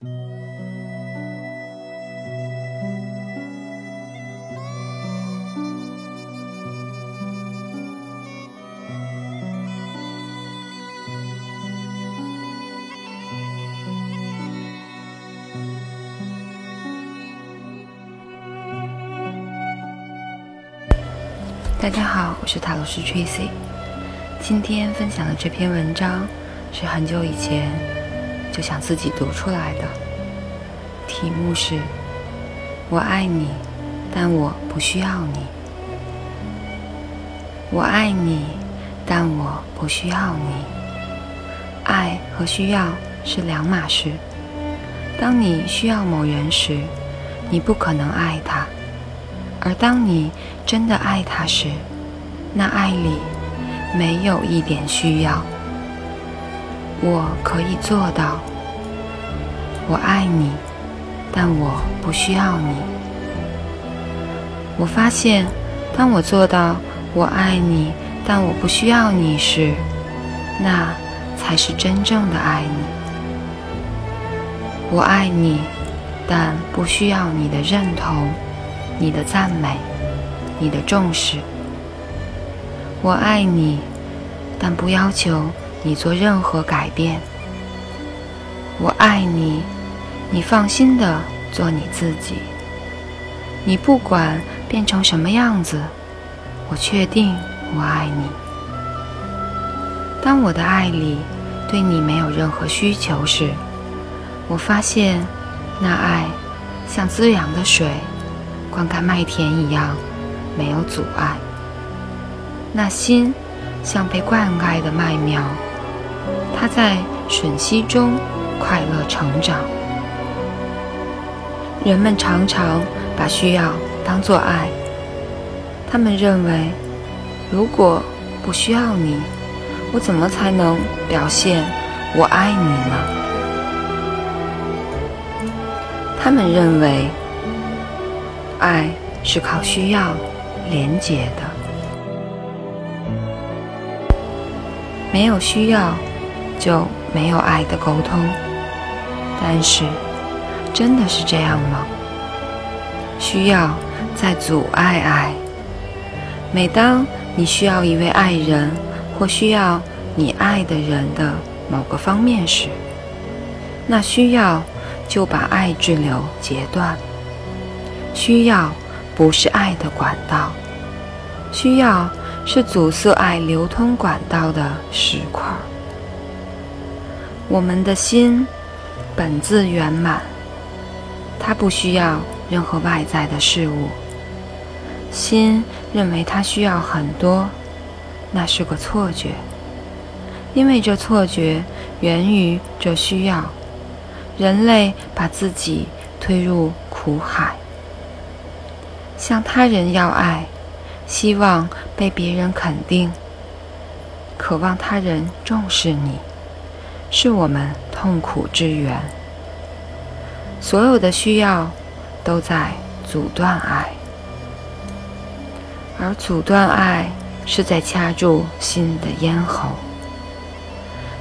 大家好，我是塔罗斯 Tracy。今天分享的这篇文章是很久以前就想自己读出来的，题目是“我爱你，但我不需要你”。我爱你，但我不需要你。爱和需要是两码事。当你需要某人时，你不可能爱他。而当你真的爱他时，那爱里没有一点需要。我可以做到，我爱你，但我不需要你。我发现，当我做到我爱你，但我不需要你时，那才是真正的爱你。我爱你，但不需要你的认同。你的赞美，你的重视，我爱你，但不要求你做任何改变。我爱你，你放心的做你自己。你不管变成什么样子，我确定我爱你。当我的爱里对你没有任何需求时，我发现那爱像滋养的水。灌溉麦田一样，没有阻碍。那心像被灌溉的麦苗，它在吮吸中快乐成长。人们常常把需要当作爱，他们认为，如果不需要你，我怎么才能表现我爱你呢？他们认为。爱是靠需要连接的，没有需要就没有爱的沟通。但是，真的是这样吗？需要在阻碍爱。每当你需要一位爱人，或需要你爱的人的某个方面时，那需要就把爱之流截断。需要不是爱的管道，需要是阻塞爱流通管道的石块。我们的心本自圆满，它不需要任何外在的事物。心认为它需要很多，那是个错觉，因为这错觉源于这需要。人类把自己推入苦海。向他人要爱，希望被别人肯定，渴望他人重视你，是我们痛苦之源。所有的需要都在阻断爱，而阻断爱是在掐住心的咽喉。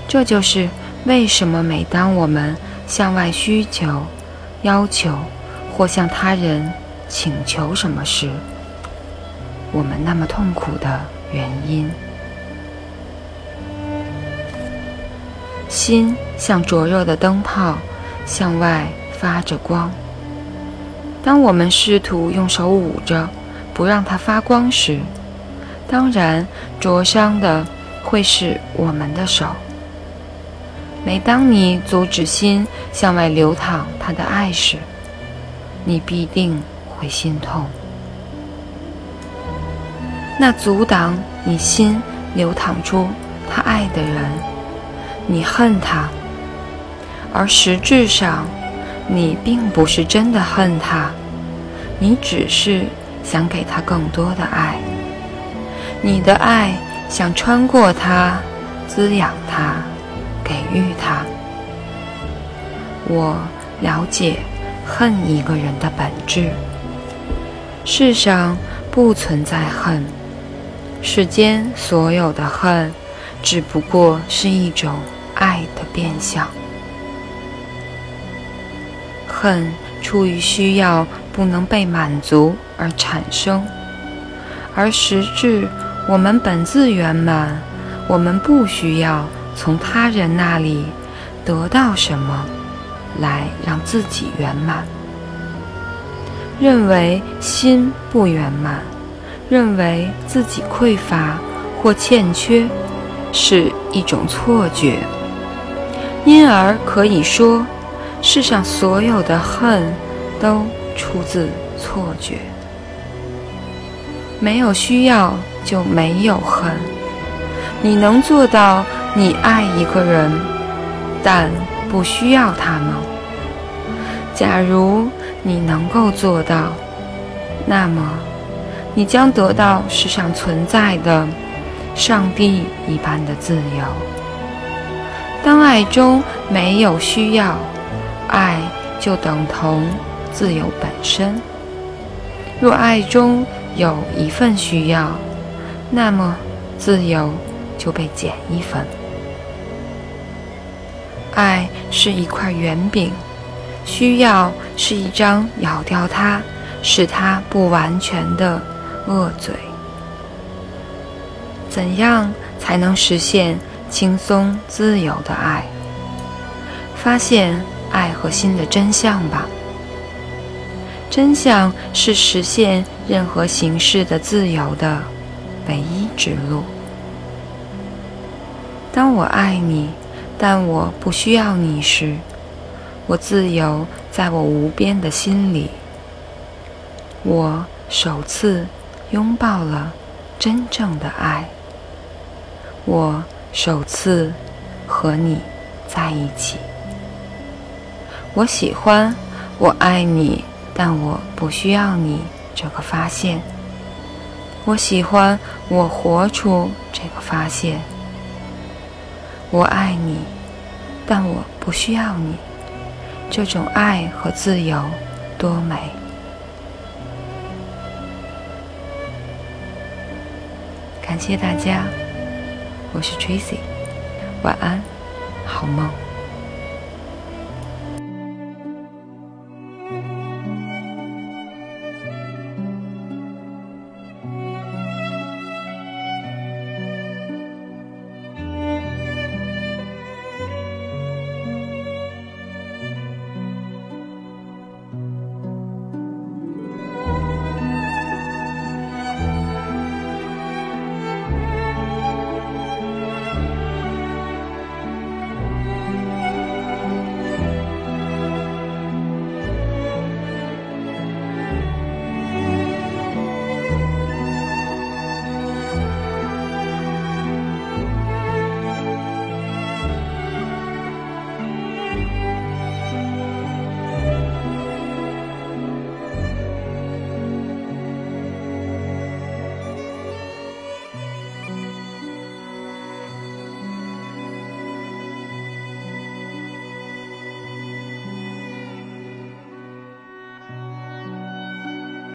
这就是为什么每当我们向外需求、要求或向他人。请求什么时，我们那么痛苦的原因？心像灼热的灯泡，向外发着光。当我们试图用手捂着，不让它发光时，当然灼伤的会是我们的手。每当你阻止心向外流淌它的爱时，你必定。会心痛。那阻挡你心流淌出他爱的人，你恨他，而实质上，你并不是真的恨他，你只是想给他更多的爱。你的爱想穿过他，滋养他，给予他。我了解恨一个人的本质。世上不存在恨，世间所有的恨，只不过是一种爱的变相。恨出于需要不能被满足而产生，而实质我们本自圆满，我们不需要从他人那里得到什么来让自己圆满。认为心不圆满，认为自己匮乏或欠缺，是一种错觉，因而可以说。世上所有的恨，都出自错觉。没有需要就没有恨。你能做到你爱一个人，但不需要他吗？假如你能够做到，那么你将得到世上存在的上帝一般的自由。当爱中没有需要。爱就等同自由本身。若爱中有一份需要，那么自由就被减一分。爱是一块圆饼，需要是一张咬掉它、使它不完全的恶嘴。怎样才能实现轻松自由的爱？发现。爱和心的真相吧。真相是实现任何形式的自由的唯一之路。当我爱你，但我不需要你时，我自由在我无边的心里。我首次拥抱了真正的爱。我首次和你在一起。我喜欢，我爱你，但我不需要你。这个发现，我喜欢，我活出这个发现。我爱你，但我不需要你。这种爱和自由多美！感谢大家，我是 Tracy，晚安，好梦。